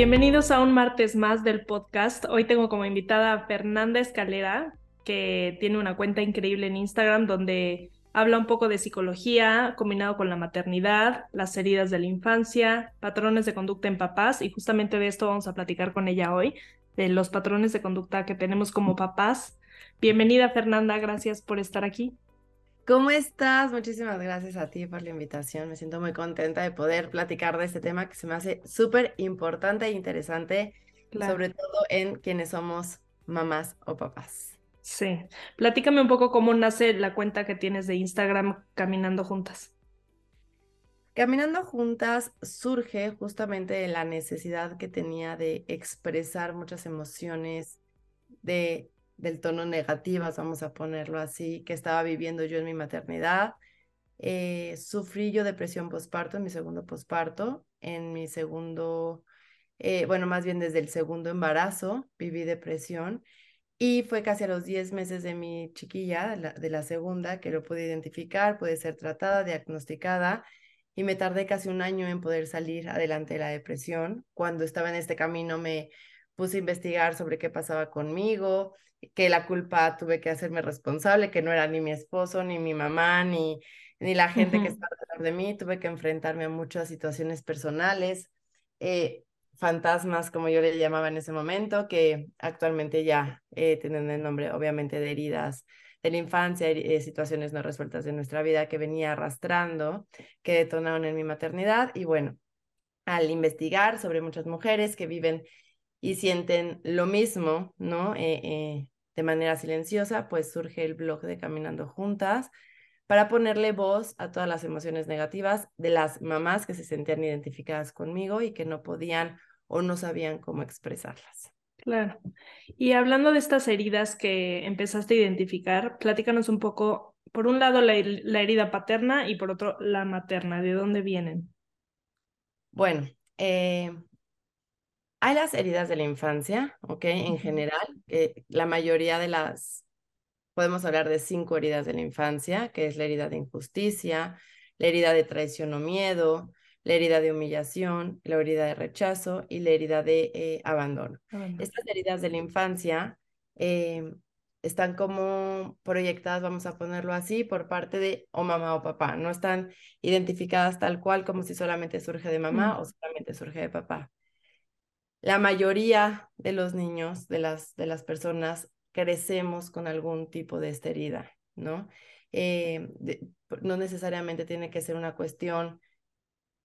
Bienvenidos a un martes más del podcast. Hoy tengo como invitada a Fernanda Escalera, que tiene una cuenta increíble en Instagram donde habla un poco de psicología combinado con la maternidad, las heridas de la infancia, patrones de conducta en papás y justamente de esto vamos a platicar con ella hoy, de los patrones de conducta que tenemos como papás. Bienvenida Fernanda, gracias por estar aquí. ¿Cómo estás? Muchísimas gracias a ti por la invitación. Me siento muy contenta de poder platicar de este tema que se me hace súper importante e interesante, sobre todo en quienes somos mamás o papás. Sí. Platícame un poco cómo nace la cuenta que tienes de Instagram Caminando Juntas. Caminando Juntas surge justamente de la necesidad que tenía de expresar muchas emociones, de del tono negativas, vamos a ponerlo así, que estaba viviendo yo en mi maternidad. Eh, sufrí yo depresión postparto en mi segundo postparto, en mi segundo, eh, bueno, más bien desde el segundo embarazo viví depresión y fue casi a los 10 meses de mi chiquilla, de la segunda, que lo pude identificar, pude ser tratada, diagnosticada y me tardé casi un año en poder salir adelante de la depresión. Cuando estaba en este camino me puse a investigar sobre qué pasaba conmigo, que la culpa tuve que hacerme responsable, que no era ni mi esposo, ni mi mamá, ni, ni la gente que estaba alrededor de mí. Tuve que enfrentarme a muchas situaciones personales, eh, fantasmas, como yo le llamaba en ese momento, que actualmente ya eh, tienen el nombre, obviamente, de heridas de la infancia, eh, situaciones no resueltas de nuestra vida que venía arrastrando, que detonaron en mi maternidad. Y bueno, al investigar sobre muchas mujeres que viven y sienten lo mismo, ¿no? Eh, eh, de manera silenciosa, pues surge el blog de Caminando Juntas para ponerle voz a todas las emociones negativas de las mamás que se sentían identificadas conmigo y que no podían o no sabían cómo expresarlas. Claro. Y hablando de estas heridas que empezaste a identificar, platícanos un poco, por un lado, la, la herida paterna y por otro, la materna. ¿De dónde vienen? Bueno, eh, hay las heridas de la infancia, ¿ok? En general, eh, la mayoría de las, podemos hablar de cinco heridas de la infancia, que es la herida de injusticia, la herida de traición o miedo, la herida de humillación, la herida de rechazo y la herida de eh, abandono. Estas heridas de la infancia em, están como proyectadas, vamos a ponerlo así, por parte de o mamá o papá. No están identificadas tal cual como si solamente surge de mamá o solamente surge de papá la mayoría de los niños, de las, de las personas, crecemos con algún tipo de esta herida, ¿no? Eh, no necesariamente tiene que ser una cuestión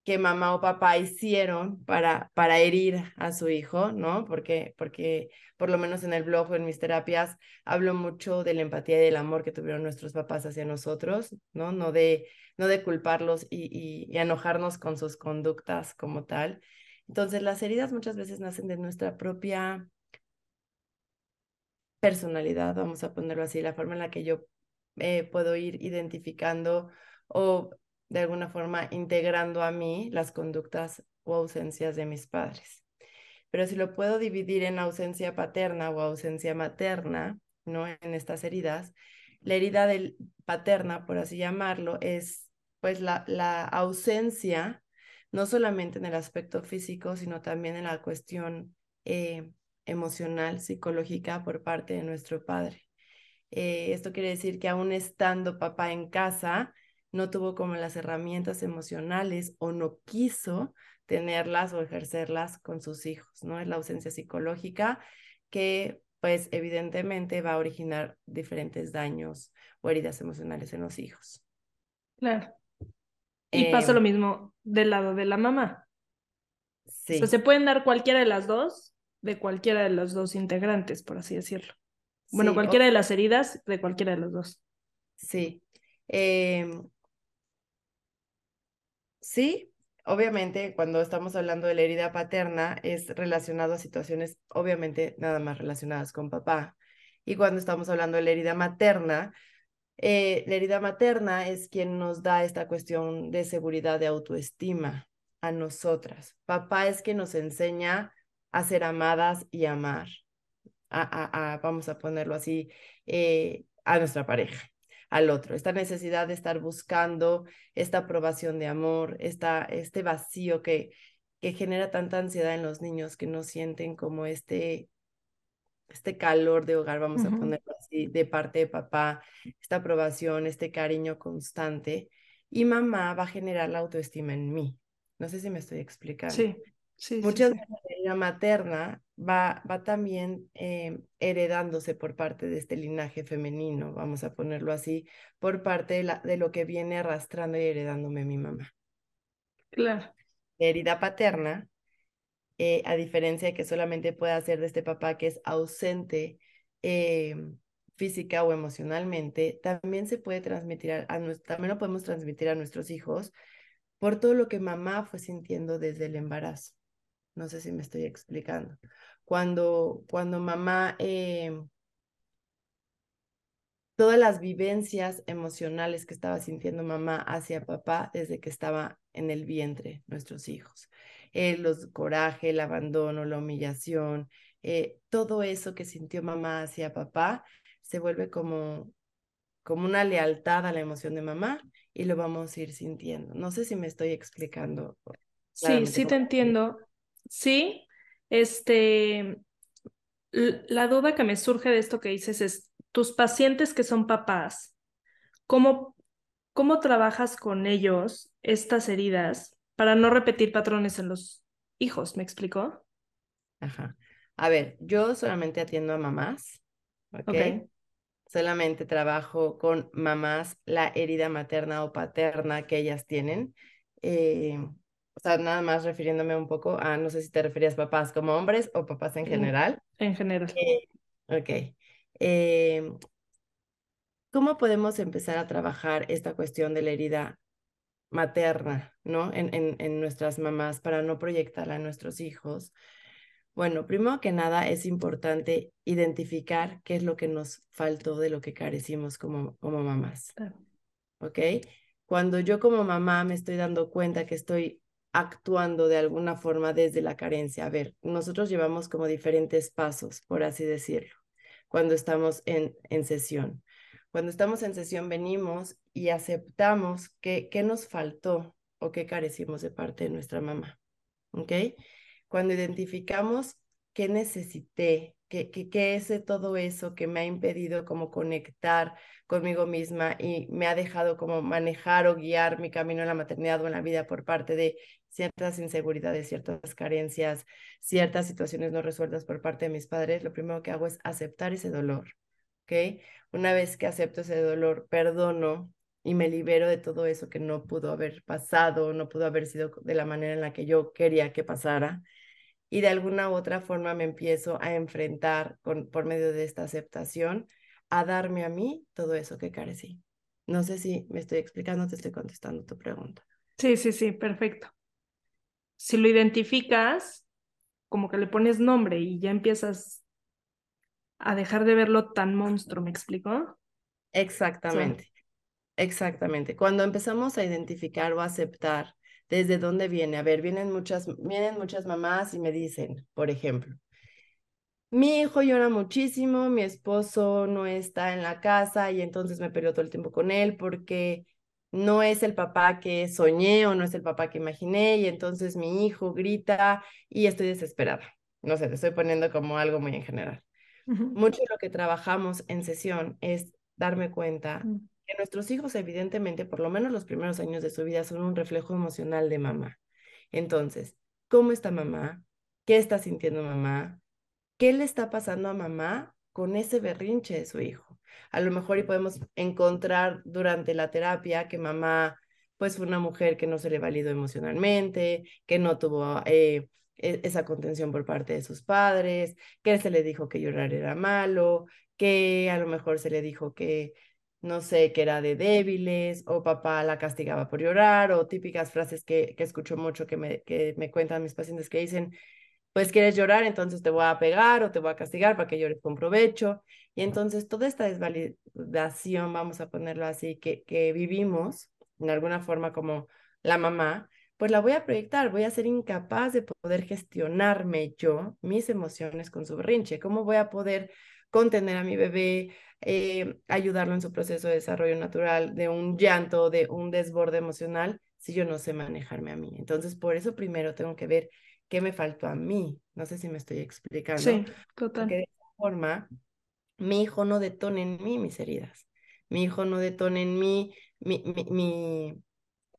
que mamá o papá hicieron para, para herir a su hijo, ¿no? Porque, porque por lo menos en el blog en mis terapias hablo mucho de la empatía y del amor que tuvieron nuestros papás hacia nosotros, ¿no? No de, no de culparlos y, y enojarnos con sus conductas como tal, entonces, las heridas muchas veces nacen de nuestra propia personalidad, vamos a ponerlo así, la forma en la que yo eh, puedo ir identificando o de alguna forma integrando a mí las conductas o ausencias de mis padres. Pero si lo puedo dividir en ausencia paterna o ausencia materna, ¿no? En estas heridas, la herida del paterna, por así llamarlo, es pues la, la ausencia no solamente en el aspecto físico, sino también en la cuestión eh, emocional, psicológica por parte de nuestro padre. Eh, esto quiere decir que aún estando papá en casa, no tuvo como las herramientas emocionales o no quiso tenerlas o ejercerlas con sus hijos, ¿no? Es la ausencia psicológica que pues evidentemente va a originar diferentes daños o heridas emocionales en los hijos. Claro. Y pasa lo em, mismo del lado de la mamá. Sí. O sea, se pueden dar cualquiera de las dos, de cualquiera de los dos integrantes, por así decirlo. Bueno, cualquiera de las heridas de cualquiera de los dos. Sí. Em, sí, obviamente, cuando estamos hablando de la herida paterna, es relacionado a situaciones, obviamente, nada más relacionadas con papá. Y cuando estamos hablando de la herida materna, eh, la herida materna es quien nos da esta cuestión de seguridad, de autoestima a nosotras. Papá es quien nos enseña a ser amadas y amar, a, vamos a ponerlo así, eh, a nuestra pareja, al otro. Esta necesidad de estar buscando esta aprobación de amor, esta, este vacío que, que genera tanta ansiedad en los niños que no sienten como este, este calor de hogar, vamos a ponerlo así, de parte de papá, esta aprobación, este cariño constante. Y mamá va a generar la autoestima en mí. No sé si me estoy explicando. Sí, sí. Muchas sí, veces la materna va, va también eh, heredándose por parte de este linaje femenino, vamos a ponerlo así, por parte de, la, de lo que viene arrastrando y heredándome mi mamá. Claro herida paterna, eh, a diferencia de que solamente puede hacer de este papá que es ausente eh, física o emocionalmente, también se puede transmitir a, también lo podemos transmitir a nuestros hijos por todo lo que mamá fue sintiendo desde el embarazo. No sé si me estoy explicando. Cuando, cuando mamá eh, todas las vivencias emocionales que estaba sintiendo mamá hacia papá desde que estaba en el vientre, nuestros hijos. Eh, los coraje, el abandono, la humillación, eh, todo eso que sintió mamá hacia papá se vuelve como, como una lealtad a la emoción de mamá y lo vamos a ir sintiendo. No sé si me estoy explicando. Sí, sí te entiendo. Sí, este, la duda que me surge de esto que dices es, tus pacientes que son papás, ¿cómo, cómo trabajas con ellos estas heridas para no repetir patrones en los hijos? ¿Me explicó? Ajá. A ver, yo solamente atiendo a mamás, ¿ok? Solamente trabajo con mamás la herida materna o paterna que ellas tienen. Eh, o sea, nada más refiriéndome un poco a, no sé si te referías papás como hombres o papás en general. En general. Eh, ok. Eh, ¿Cómo podemos empezar a trabajar esta cuestión de la herida materna, ¿no? En, en, en nuestras mamás para no proyectarla a nuestros hijos. Bueno, primero que nada es importante identificar qué es lo que nos faltó de lo que carecimos como, como mamás. ¿Ok? Cuando yo como mamá me estoy dando cuenta que estoy actuando de alguna forma desde la carencia. A ver, nosotros llevamos como diferentes pasos, por así decirlo cuando estamos en, en sesión. Cuando estamos en sesión venimos y aceptamos qué nos faltó o qué carecimos de parte de nuestra mamá. ¿Ok? Cuando identificamos qué necesité, qué, qué, qué es de todo eso que me ha impedido como conectar conmigo misma y me ha dejado como manejar o guiar mi camino en la maternidad o en la vida por parte de ciertas inseguridades, ciertas carencias, ciertas situaciones no resueltas por parte de mis padres, lo primero que hago es aceptar ese dolor, ¿ok? Una vez que acepto ese dolor, perdono y me libero de todo eso que no pudo haber pasado, no pudo haber sido de la manera en la que yo quería que pasara. Y de alguna u otra forma me empiezo a enfrentar con, por medio de esta aceptación a darme a mí todo eso que carecí. No sé si me estoy explicando, te estoy contestando tu pregunta. Sí, sí, sí, perfecto si lo identificas, como que le pones nombre y ya empiezas a dejar de verlo tan monstruo, ¿me explico? Exactamente, exactamente. Cuando empezamos a identificar o aceptar desde dónde viene, a ver, vienen muchas, vienen muchas mamás y me dicen, por ejemplo, mi hijo llora muchísimo, mi esposo no está en la casa y entonces me peleo todo el tiempo con él porque no es el papá que soñé o no es el papá que imaginé y entonces mi hijo grita y estoy desesperada. No sé, te estoy poniendo como algo muy en general. Mucho de lo que trabajamos en sesión es darme cuenta mm. que nuestros hijos evidentemente, por lo menos los primeros años de su vida, son un reflejo emocional de mamá. Entonces, ¿cómo está mamá? ¿Qué está sintiendo mamá? ¿Qué le está pasando a mamá con ese berrinche de su hijo? a lo mejor y podemos encontrar durante la terapia que mamá pues fue una mujer que no se le validó emocionalmente, que no tuvo eh, esa contención por parte de sus padres, que se le dijo que llorar era malo, que a lo mejor se le dijo que no sé, que era de débiles, o papá la castigaba por llorar, o típicas frases que, que escucho mucho que me, que me cuentan mis pacientes que dicen, pues quieres llorar, entonces te voy a pegar o te voy a castigar para que llores con provecho. Y entonces toda esta desvalidación, vamos a ponerlo así, que, que vivimos en alguna forma como la mamá, pues la voy a proyectar, voy a ser incapaz de poder gestionarme yo, mis emociones con su berrinche. ¿Cómo voy a poder contener a mi bebé, eh, ayudarlo en su proceso de desarrollo natural, de un llanto, de un desborde emocional, si yo no sé manejarme a mí. Entonces, por eso primero tengo que ver qué me faltó a mí. No sé si me estoy explicando. Sí, total. Porque de esa forma, mi hijo no detone en mí mis heridas. Mi hijo no detone en mí mi, mi,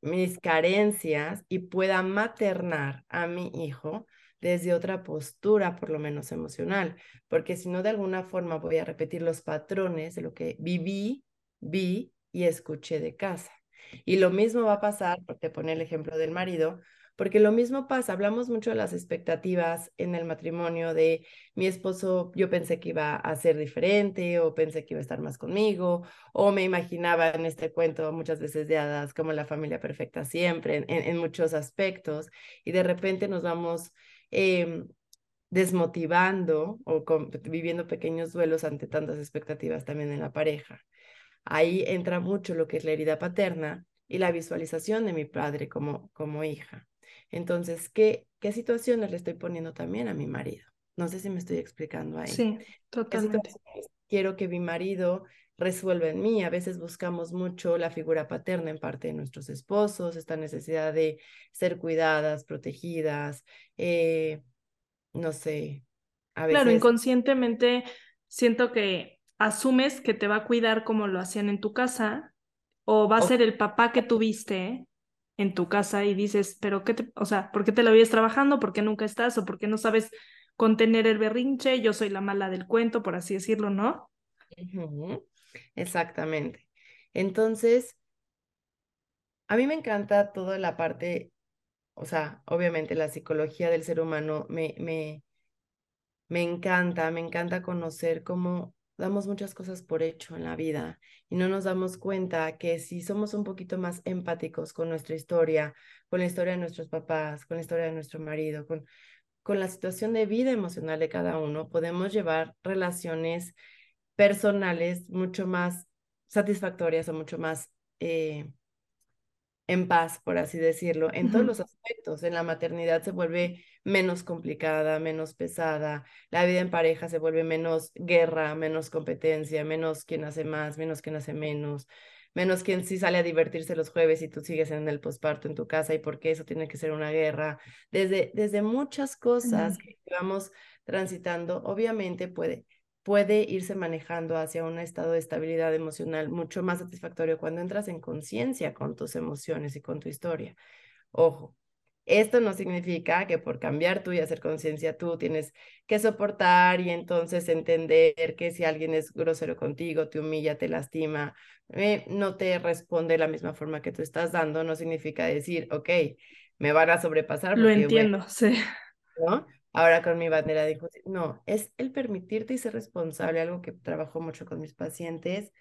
mis carencias y pueda maternar a mi hijo desde otra postura, por lo menos emocional, porque si no, de alguna forma voy a repetir los patrones de lo que viví, vi y escuché de casa. Y lo mismo va a pasar, te pone el ejemplo del marido, porque lo mismo pasa, hablamos mucho de las expectativas en el matrimonio de mi esposo, yo pensé que iba a ser diferente o pensé que iba a estar más conmigo o me imaginaba en este cuento muchas veces de hadas como la familia perfecta siempre, en, muchos aspectos y de repente nos vamos em, desmotivando o viviendo pequeños duelos ante tantas expectativas también en la pareja. Ahí entra mucho lo que es la herida paterna y la visualización de mi padre como, como hija. Entonces, ¿qué, ¿qué situaciones le estoy poniendo también a mi marido? No sé si me estoy explicando ahí. Sí, totalmente. Quiero que mi marido resuelva en mí. A veces buscamos mucho la figura paterna en parte de nuestros esposos, esta necesidad de ser cuidadas, protegidas, eh, no sé. A veces... Claro, inconscientemente siento que asumes que te va a cuidar como lo hacían en tu casa o va a ser el papá que tuviste en tu casa y dices, pero qué te, o sea, ¿por qué te la vives trabajando? ¿Por qué nunca estás? ¿O por qué no sabes contener el berrinche? Yo soy la mala del cuento, por así decirlo, ¿no? Exactamente. Entonces, a mí me encanta toda la parte, o sea, obviamente la psicología del ser humano me, me, me encanta, me encanta conocer cómo damos muchas cosas por hecho en la vida y no nos damos cuenta que si somos un poquito más empáticos con nuestra historia, con la historia de nuestros papás, con la historia de nuestro marido, con, con la situación de vida emocional de cada uno, podemos llevar relaciones personales mucho más satisfactorias o mucho más eh, en paz, por así decirlo, en todos los aspectos. En la maternidad se vuelve menos complicada, menos pesada, la vida en pareja se vuelve menos guerra, menos competencia, menos quien hace más, menos quien hace menos, menos quien sí sale a divertirse los jueves y tú sigues en el posparto en tu casa y por qué eso tiene que ser una guerra. Desde, desde muchas cosas que vamos transitando, obviamente puede puede irse manejando hacia un estado de estabilidad emocional mucho más satisfactorio cuando entras en conciencia con tus emociones y con tu historia. Ojo, esto no significa que por cambiar tú y hacer conciencia tú tienes que soportar y entonces entender que si alguien es grosero contigo, te humilla, te lastima, eh, no te responde de la misma forma que tú estás dando, no significa decir, ok, me van a sobrepasar. Lo entiendo, sí. ¿no? Ahora con mi bandera de No, es el permitirte y ser responsable, algo que trabajo mucho con mis pacientes,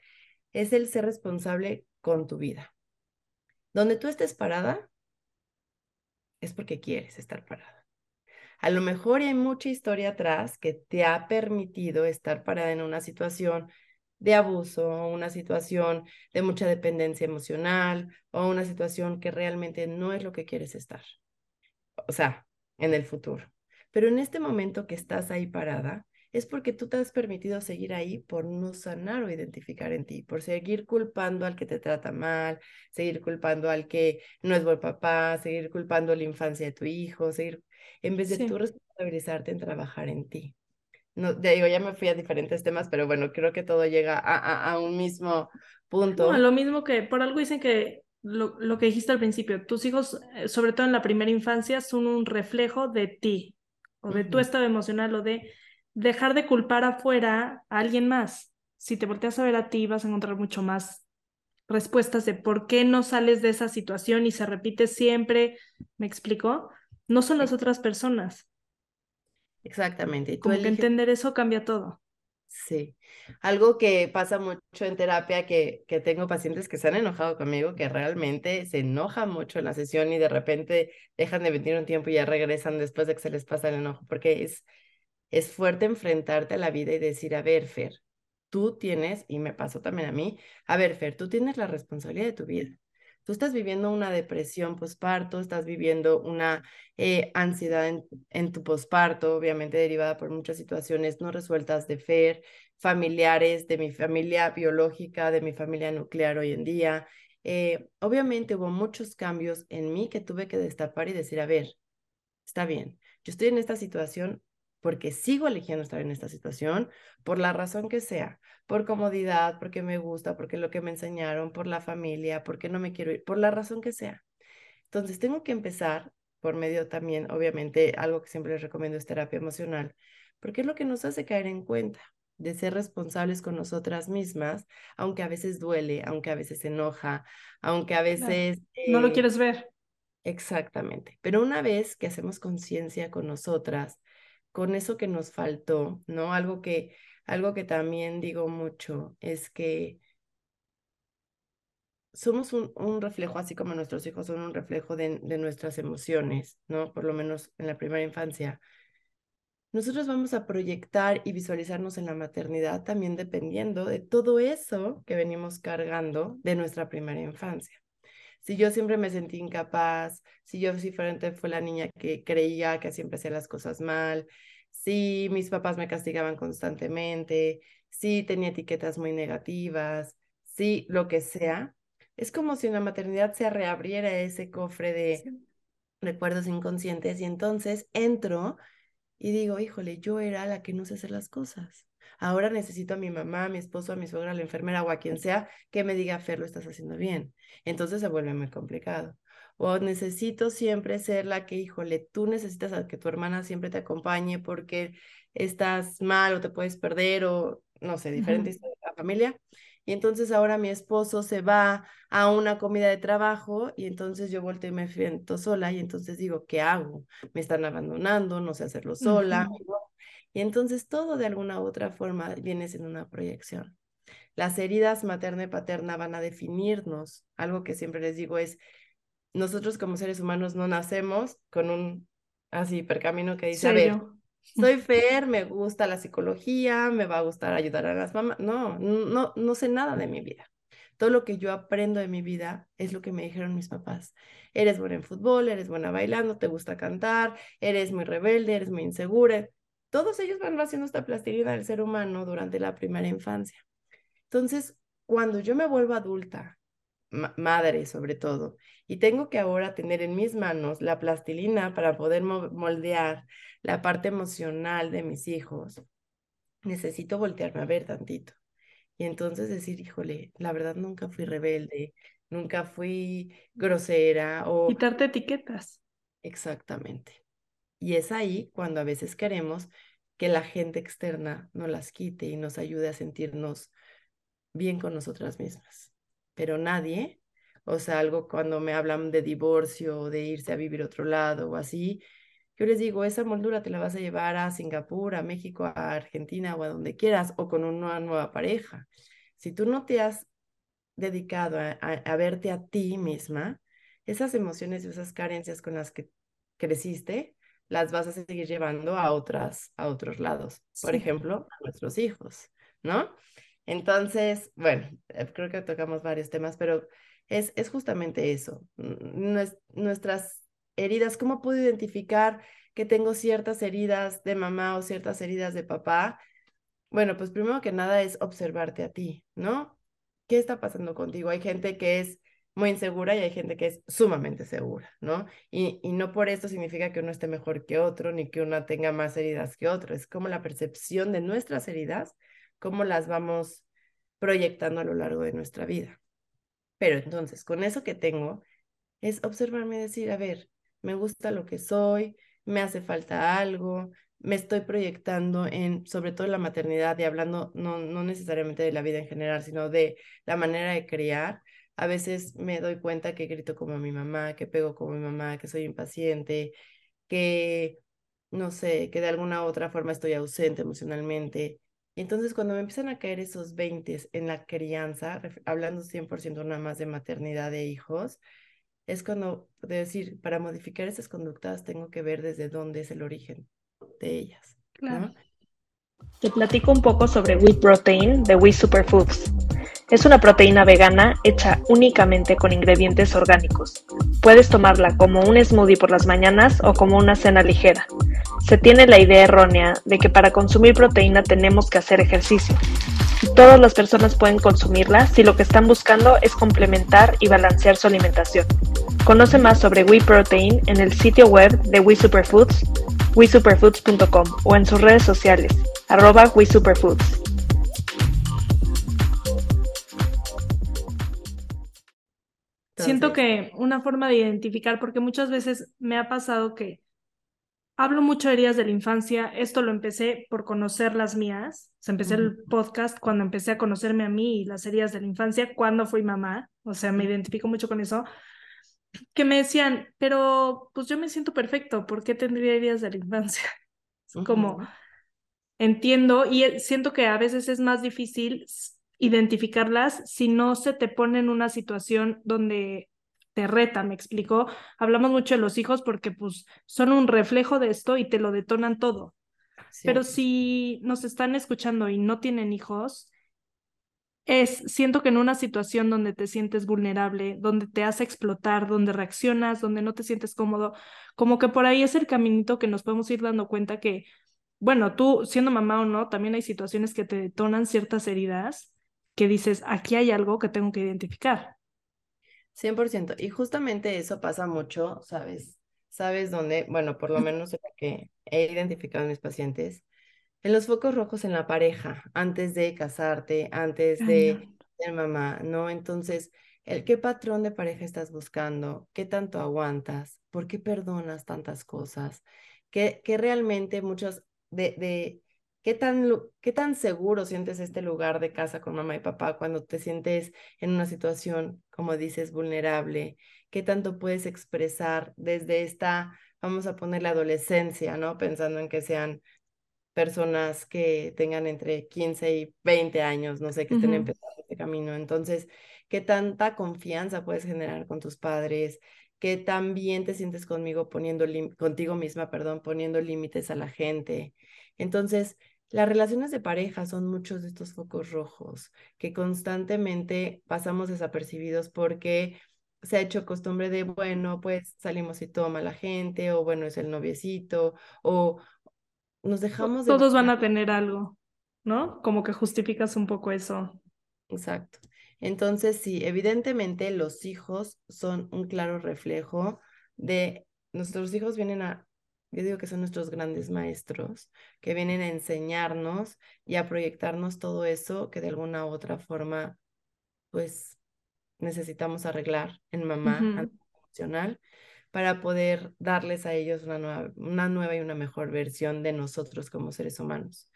es el ser responsable con tu vida. Donde tú estés parada, es porque quieres estar parada. A lo mejor hay mucha historia atrás que te ha permitido estar parada en una situación de abuso, una situación de mucha dependencia emocional o una situación que realmente no es lo que quieres estar. O sea, en el futuro. Pero en este momento que estás ahí parada, es porque tú te has permitido seguir ahí por no sanar o identificar en ti, por seguir culpando al que te trata mal, seguir culpando al que no es buen papá, seguir culpando la infancia de tu hijo, seguir, en vez de tú responsabilizarte en trabajar en ti. No, ya digo, ya me fui a diferentes temas, pero bueno, creo que todo llega a, a, un mismo punto. No, lo mismo que por algo dicen que lo, lo que dijiste al principio, tus hijos, eh, sobre todo en la primera infancia, son un reflejo de ti, o de tu estado emocional o de dejar de culpar afuera a alguien más. Si te volteas a ver a ti, vas a encontrar mucho más respuestas de por qué no sales de esa situación y se repite siempre. ¿Me explico? No son las otras personas. Exactamente. Como que entender eso cambia todo. Sí. Algo que pasa mucho en terapia, que, que tengo pacientes que se han enojado conmigo, que realmente se enojan mucho en la sesión y de repente dejan de venir un tiempo y ya regresan después de que se les pasa el enojo, porque es, es fuerte enfrentarte a la vida y decir, a ver, Fer, tú tienes, y me pasó también a mí, a ver, Fer, tú tienes la responsabilidad de tu vida. Tú estás viviendo una depresión posparto, estás viviendo una eh, ansiedad en, tu posparto, obviamente derivada por muchas situaciones no resueltas de FER, familiares, de mi familia biológica, de mi familia nuclear hoy en día, eh, obviamente hubo muchos cambios en mí que tuve que destapar y decir, a ver, está bien, yo estoy en esta situación porque sigo eligiendo estar en esta situación, por la razón que sea, por comodidad, porque me gusta, porque lo que me enseñaron, por la familia, porque no me quiero ir, por la razón que sea. Entonces tengo que empezar por medio también, obviamente, algo que siempre les recomiendo es terapia emocional, porque es lo que nos hace caer en cuenta de ser responsables con nosotras mismas, aunque a veces duele, aunque a veces enoja, aunque a veces... no lo eh, quieres ver. Exactamente. Pero una vez que hacemos conciencia con nosotras, con eso que nos faltó, ¿no? Algo que, algo que también digo mucho es que somos un, reflejo, así como nuestros hijos son un reflejo de, de, nuestras emociones, ¿no? Por lo menos en la primera infancia. Nosotros vamos a proyectar y visualizarnos en la maternidad también dependiendo de todo eso que venimos cargando de nuestra primera infancia. Si yo siempre me sentí incapaz, si yo diferente fue la niña que creía que siempre hacía las cosas mal, si mis papás me castigaban constantemente, si tenía etiquetas muy negativas, si lo que sea, es como si en la maternidad se reabriera ese cofre de recuerdos inconscientes y entonces entro y digo, híjole, yo era la que no sé hacer las cosas. Ahora necesito a mi mamá, a mi esposo, a mi suegra, a la enfermera o a quien sea que me diga, Fer, lo estás haciendo bien. Entonces se vuelve muy complicado. O necesito siempre ser la que, híjole, tú necesitas a que tu hermana siempre te acompañe porque estás mal o te puedes perder o no sé, diferentes de la familia. Y entonces ahora mi esposo se va a una comida de trabajo y entonces yo volteo y me siento sola y entonces digo, ¿qué hago? Me están abandonando, no sé hacerlo sola. Y entonces todo de alguna u otra forma viene siendo una proyección. Las heridas materna y paterna van a definirnos. Algo que siempre les digo es, nosotros como seres humanos no nacemos con un así percamino que dice, a ver, soy Fer, me gusta la psicología, me va a gustar ayudar a las mamás. No, no, no sé nada de mi vida. Todo lo que yo aprendo de mi vida es lo que me dijeron mis papás. Eres buena en fútbol, eres buena bailando, te gusta cantar, eres muy rebelde, eres muy insegura. Todos ellos van haciendo esta plastilina del ser humano durante la primera infancia. Entonces, cuando yo me vuelvo adulta, madre sobre todo, y tengo que ahora tener en mis manos la plastilina para poder moldear la parte emocional de mis hijos, necesito voltearme a ver tantito. Y entonces decir, híjole, la verdad nunca fui rebelde, nunca fui grosera o... Quitarte etiquetas. Exactamente. Y es ahí cuando a veces queremos que la gente externa nos las quite y nos ayude a sentirnos bien con nosotras mismas. Pero nadie, o sea, algo cuando me hablan de divorcio, de irse a vivir a otro lado o así, yo les digo, esa moldura te la vas a llevar a Singapur, a México, a Argentina o a donde quieras, o con una nueva pareja. Si tú no te has dedicado a, verte a ti misma, esas emociones y esas carencias con las que creciste, las vas a seguir llevando a otras, a otros lados. Por ejemplo, a nuestros hijos, ¿no? Entonces, bueno, eh, creo que tocamos varios temas, pero es, es justamente eso. Nuestras heridas, ¿cómo puedo identificar que tengo ciertas heridas de mamá o ciertas heridas de papá? Bueno, pues primero que nada es observarte a ti, ¿no? ¿Qué está pasando contigo? Hay gente que es muy insegura y hay gente que es sumamente segura, ¿no? Y, y no por eso significa que uno esté mejor que otro, ni que uno tenga más heridas que otro. Es como la percepción de nuestras heridas, cómo las vamos proyectando a lo largo de nuestra vida. Pero entonces, con eso que tengo, es observarme y decir, a ver, me gusta lo que soy, me hace falta algo, me estoy proyectando en, sobre todo en la maternidad y hablando no, no necesariamente de la vida en general, sino de la manera de criar. A veces me doy cuenta que grito como mi mamá, que pego como mi mamá, que soy impaciente, que, no sé, que de alguna u otra forma estoy ausente emocionalmente. Y entonces cuando me empiezan a caer esos 20 en la crianza, hablando 100% nada más de maternidad de hijos, es cuando de decir, para modificar esas conductas tengo que ver desde dónde es el origen de ellas. Claro. Te platico un poco sobre Wheat Protein de Wheat Superfoods. Es una proteína vegana hecha únicamente con ingredientes orgánicos. Puedes tomarla como un smoothie por las mañanas o como una cena ligera. Se tiene la idea errónea de que para consumir proteína tenemos que hacer ejercicio, todas las personas pueden consumirla si lo que están buscando es complementar y balancear su alimentación. Conoce más sobre Whey Protein en el sitio web de We Superfoods, wesuperfoods.com o en sus redes sociales, arroba. Siento que una forma de identificar, porque muchas veces me ha pasado que hablo mucho de heridas de la infancia. Esto lo empecé por conocer las mías. O sea, empecé el podcast cuando empecé a conocerme a mí y las heridas de la infancia, cuando fui mamá. O sea, me identifico mucho con eso. Que me decían, pero pues yo me siento perfecto, ¿por qué tendría heridas de la infancia? Como entiendo y siento que a veces es más difícil identificarlas si no se te pone en una situación donde te reta, me explicó. Hablamos mucho de los hijos porque pues son un reflejo de esto y te lo detonan todo. Pero si nos están escuchando y no tienen hijos, es, siento que en una situación donde te sientes vulnerable, donde te hace explotar, donde reaccionas, donde no te sientes cómodo, como que por ahí es el caminito que nos podemos ir dando cuenta que, bueno, tú siendo mamá o no, también hay situaciones que te detonan ciertas heridas que dices, aquí hay algo que tengo que identificar. 100%. Y justamente eso pasa mucho, ¿sabes? ¿Sabes dónde? Bueno, por lo menos lo que he identificado en mis pacientes, en los focos rojos en la pareja, antes de casarte, antes de ser mamá, ¿no? Entonces, el qué patrón de pareja estás buscando, qué tanto aguantas, por qué perdonas tantas cosas, que, que realmente muchos de, de ¿Qué tan, ¿Qué tan seguro sientes este lugar de casa con mamá y papá cuando te sientes en una situación, como dices, vulnerable? ¿Qué tanto puedes expresar desde esta, vamos a poner la adolescencia, ¿no? Pensando en que sean personas que tengan entre 15 y 20 años, no sé, que estén empezando este camino. Entonces, ¿qué tanta confianza puedes generar con tus padres? ¿Qué tan bien te sientes conmigo poniendo, contigo misma, perdón, poniendo límites a la gente? Entonces, las relaciones de pareja son muchos de estos focos rojos que constantemente pasamos desapercibidos porque se ha hecho costumbre de, bueno, pues salimos y toma la gente, o bueno, es el noviecito, o nos dejamos de... Todos van a tener algo, ¿no? Como que justificas un poco eso. Exacto. Entonces, sí, evidentemente los hijos son un claro reflejo de nuestros hijos vienen a yo digo que son nuestros grandes maestros, que vienen a enseñarnos y a proyectarnos todo eso que de alguna u otra forma, pues, necesitamos arreglar en mamá emocional para poder darles a ellos una nueva, una nueva y una mejor versión de nosotros como seres humanos.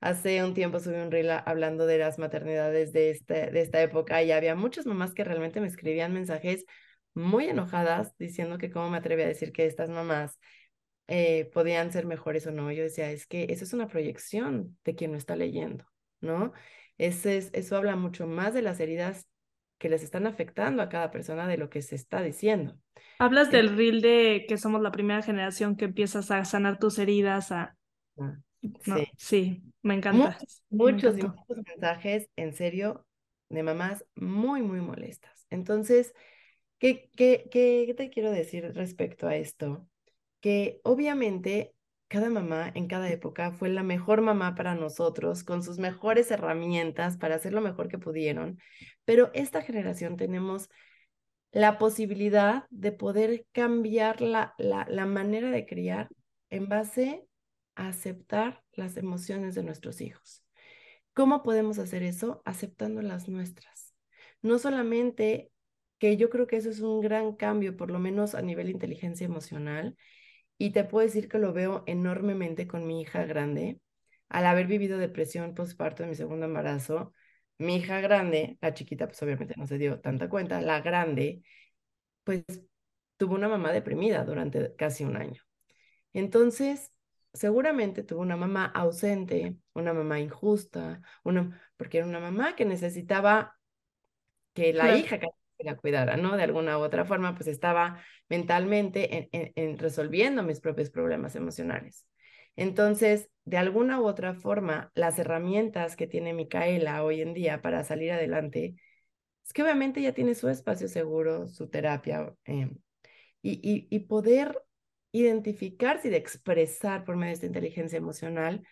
Hace un tiempo subí un reel hablando de las maternidades de, este, de esta época y había muchas mamás que realmente me escribían mensajes muy enojadas diciendo que cómo me atreví a decir que estas mamás eh, podían ser mejores o no. Yo decía, es que eso es una proyección de quien lo está leyendo, ¿no? Ese es, eso habla mucho más de las heridas que les están afectando a cada persona de lo que se está diciendo. Hablas eh del reel de que somos la primera generación que empiezas a sanar tus heridas, a... Ah, sí. sí. me encanta. Muchos, muchos, muchos mensajes, en serio, de mamás muy, muy molestas. Entonces, ¿qué, qué, qué te quiero decir respecto a esto? Que obviamente cada mamá en cada época fue la mejor mamá para nosotros, con sus mejores herramientas para hacer lo mejor que pudieron, pero esta generación tenemos la posibilidad de poder cambiar la, la, la manera de criar en base a aceptar las emociones de nuestros hijos. ¿Cómo podemos hacer eso? Aceptando las nuestras. No solamente que yo creo que eso es un gran cambio, por lo menos a nivel inteligencia emocional, y te puedo decir que lo veo enormemente con mi hija grande. Al haber vivido depresión postparto de mi segundo embarazo, mi hija grande, la chiquita pues obviamente no se dio tanta cuenta, la grande pues tuvo una mamá deprimida durante casi un año. Entonces, seguramente tuvo una mamá ausente, una mamá injusta, una, porque era una mamá que necesitaba que la hija la cuidara, ¿no? De alguna u otra forma, pues estaba mentalmente en, resolviendo mis propios problemas emocionales. Entonces, de alguna u otra forma, las herramientas que tiene Micaela hoy en día para salir adelante, es que obviamente ya tiene su espacio seguro, su terapia, em, y, poder identificarse y de expresar por medio de esta inteligencia emocional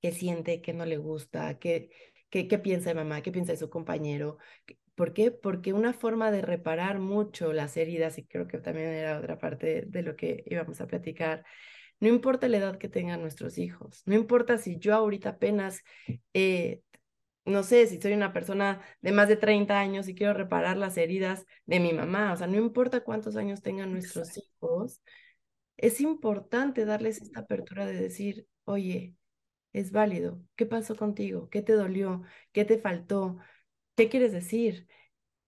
qué siente, qué no le gusta, qué, qué, qué piensa de mamá, qué piensa de su compañero. ¿Por qué? Porque una forma de reparar mucho las heridas, y creo que también era otra parte de lo que íbamos a platicar, no importa la edad que tengan nuestros hijos, no importa si yo ahorita apenas, eh, no sé, si soy una persona de más de 30 años y quiero reparar las heridas de mi mamá, o sea, no importa cuántos años tengan nuestros hijos, es importante darles esta apertura de decir, oye, es válido, ¿qué pasó contigo? ¿Qué te dolió? ¿Qué te faltó? ¿Qué quieres decir?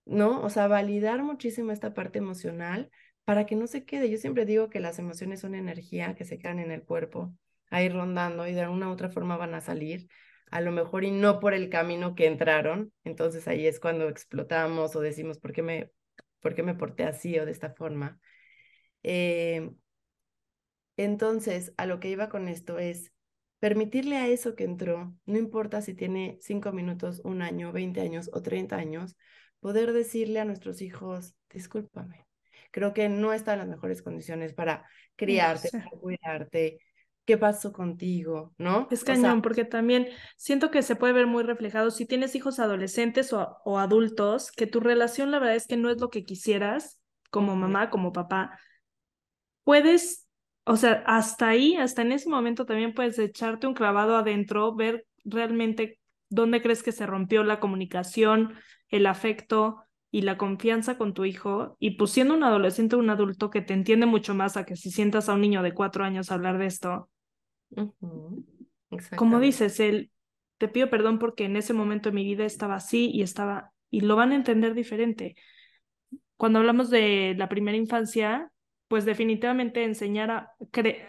¿No? O sea, validar muchísimo esta parte emocional para que no se quede. Yo siempre digo que las emociones son energía que se quedan en el cuerpo, ahí rondando y de alguna u otra forma van a salir, a lo mejor y no por el camino que entraron. Entonces ahí es cuando explotamos o decimos, ¿por qué me, por qué me porté así o de esta forma? Eh, entonces, a lo que iba con esto es permitirle a eso que entró, no importa si tiene cinco minutos, un año, 20 años o 30 años, poder decirle a nuestros hijos, discúlpame, creo que no está en las mejores condiciones para criarte, para cuidarte. ¿Qué pasó contigo? ¿No? Es cañón, porque también siento que se puede ver muy reflejado si tienes hijos adolescentes o, o, adultos, que tu relación la verdad es que no es lo que quisieras como mamá, como papá. Puedes, o sea, hasta ahí, hasta en ese momento también puedes echarte un clavado adentro, ver realmente dónde crees que se rompió la comunicación, el afecto, y la confianza con tu hijo, y pues siendo un adolescente o un adulto que te entiende mucho más a que si sientas a un niño de cuatro años hablar de esto, como dices, él, te pido perdón porque en ese momento de mi vida estaba así y estaba, y lo van a entender diferente. Cuando hablamos de la primera infancia, pues definitivamente enseñar a,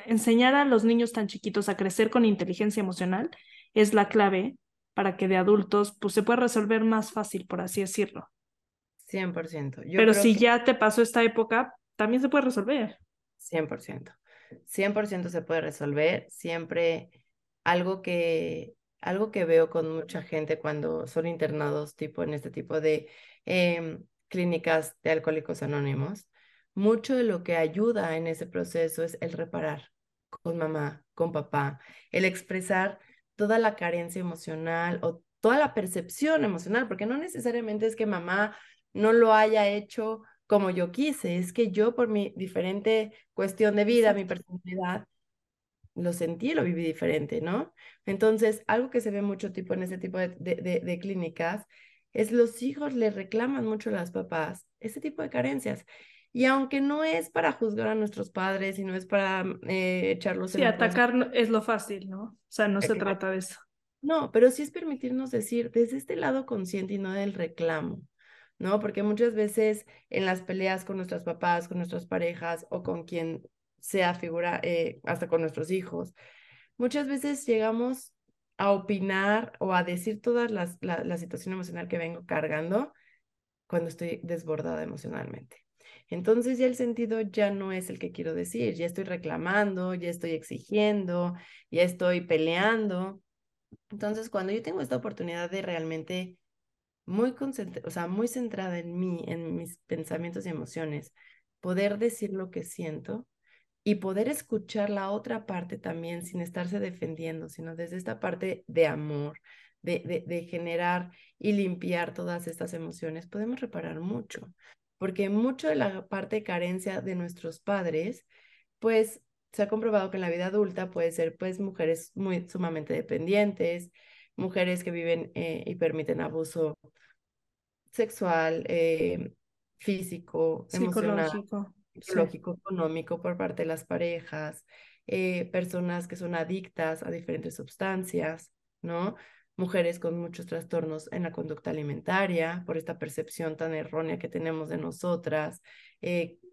enseñar a los niños tan chiquitos a crecer con inteligencia emocional es la clave para que de adultos pues se pueda resolver más fácil, por así decirlo. 100%. Pero si ya te pasó esta época, también se puede resolver. 100%. 100% se puede resolver. Siempre algo que, algo que veo con mucha gente cuando son internados, tipo en este tipo de em, clínicas de alcohólicos anónimos, mucho de lo que ayuda en ese proceso es el reparar con mamá, con papá, el expresar toda la carencia emocional o toda la percepción emocional, porque no necesariamente es que mamá no lo haya hecho como yo quise, es que yo por mi diferente cuestión de vida, mi personalidad, lo sentí, lo viví diferente, ¿no? Entonces, algo que se ve mucho tipo en ese tipo de, de, clínicas es los hijos le reclaman mucho a las papás ese tipo de carencias. Y aunque no es para juzgar a nuestros padres y no es para eh, echarlos sí, atacar es lo fácil, ¿no? O sea, no se trata de eso. No, pero sí es permitirnos decir desde este lado consciente y no del reclamo. ¿no? Porque muchas veces en las peleas con nuestros papás, con nuestras parejas o con quien sea figura, eh, hasta con nuestros hijos, muchas veces llegamos a opinar o a decir toda las, la, la situación emocional que vengo cargando cuando estoy desbordada emocionalmente. Entonces ya el sentido ya no es el que quiero decir, ya estoy reclamando, ya estoy exigiendo, ya estoy peleando. Entonces cuando yo tengo esta oportunidad de realmente muy o sea, muy centrada en mí, en mis pensamientos y emociones, poder decir lo que siento y poder escuchar la otra parte también sin estarse defendiendo, sino desde esta parte de amor, de, de generar y limpiar todas estas emociones, podemos reparar mucho, porque mucho de la parte de carencia de nuestros padres, pues se ha comprobado que en la vida adulta puede ser pues mujeres muy sumamente dependientes, mujeres que viven eh, y permiten abuso sexual, eh, físico, emocional, psicológico, económico por parte de las parejas, eh, personas que son adictas a diferentes sustancias, ¿no? Mujeres con muchos trastornos en la conducta alimentaria por esta percepción tan errónea que tenemos de nosotras,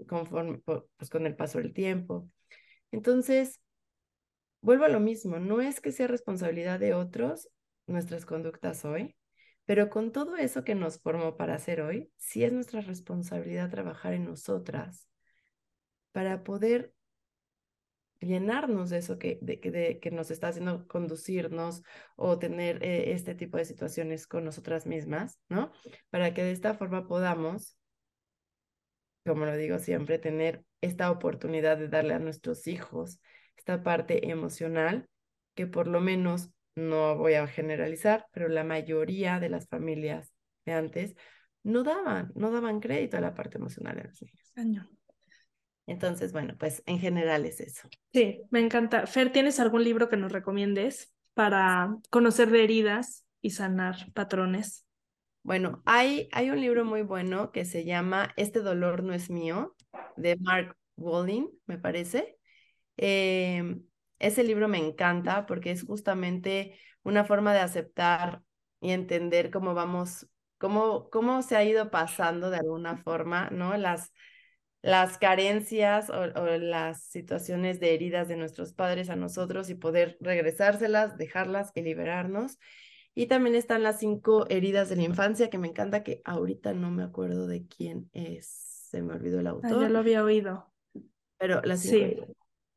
conforme, pues con el paso del tiempo. Entonces, vuelvo a lo mismo, no es que sea responsabilidad de otros nuestras conductas hoy, pero con todo eso que nos formó para hacer hoy, sí es nuestra responsabilidad trabajar en nosotras para poder llenarnos de eso que, de, de, que nos está haciendo conducirnos o tener eh, este tipo de situaciones con nosotras mismas, ¿no? Para que de esta forma podamos, como lo digo siempre, tener esta oportunidad de darle a nuestros hijos esta parte emocional que por lo menos no voy a generalizar, pero la mayoría de las familias de antes no daban, no daban crédito a la parte emocional de los niños. Entonces, bueno, pues en general es eso. Sí, me encanta. Fer, ¿tienes algún libro que nos recomiendes para conocer de heridas y sanar patrones? Bueno, hay, hay un libro muy bueno que se llama Este dolor no es mío, de Mark Walling, me parece. Em, ese libro me encanta porque es justamente una forma de aceptar y entender cómo vamos, cómo, cómo se ha ido pasando de alguna forma, ¿no? Las, las carencias o, las situaciones de heridas de nuestros padres a nosotros y poder regresárselas, dejarlas y liberarnos. Y también están las cinco heridas de la infancia, que me encanta, que ahorita no me acuerdo de quién es, se me olvidó el autor. Ah, yo lo había oído. Pero las cinco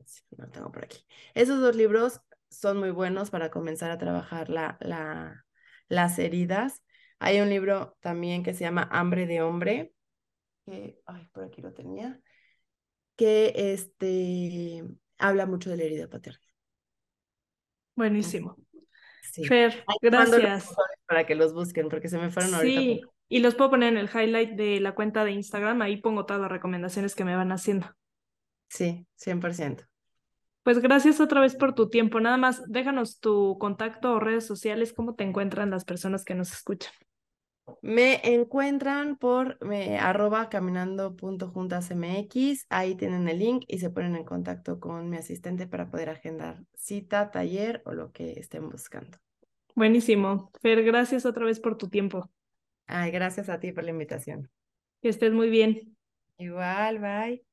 sí no tengo por aquí. Esos dos libros son muy buenos para comenzar a trabajar la, la, las heridas. Hay un libro también que se llama Hambre de Hombre, que, ay, por aquí lo tenía, que este, habla mucho de la herida paterna. Buenísimo. Fer, gracias. Para que los busquen, porque se me fueron ahorita. Sí, y los puedo poner en el highlight de la cuenta de Instagram, ahí pongo todas las recomendaciones que me van haciendo. Sí, 100%. Pues gracias otra vez por tu tiempo. Nada más, déjanos tu contacto o redes sociales, cómo te encuentran las personas que nos escuchan. Me encuentran por me, arroba caminando.juntasmx. Ahí tienen el link y se ponen en contacto con mi asistente para poder agendar cita, taller o lo que estén buscando. Buenísimo. Fer, gracias otra vez por tu tiempo. Ay, gracias a ti por la invitación. Que estés muy bien. Igual, bye.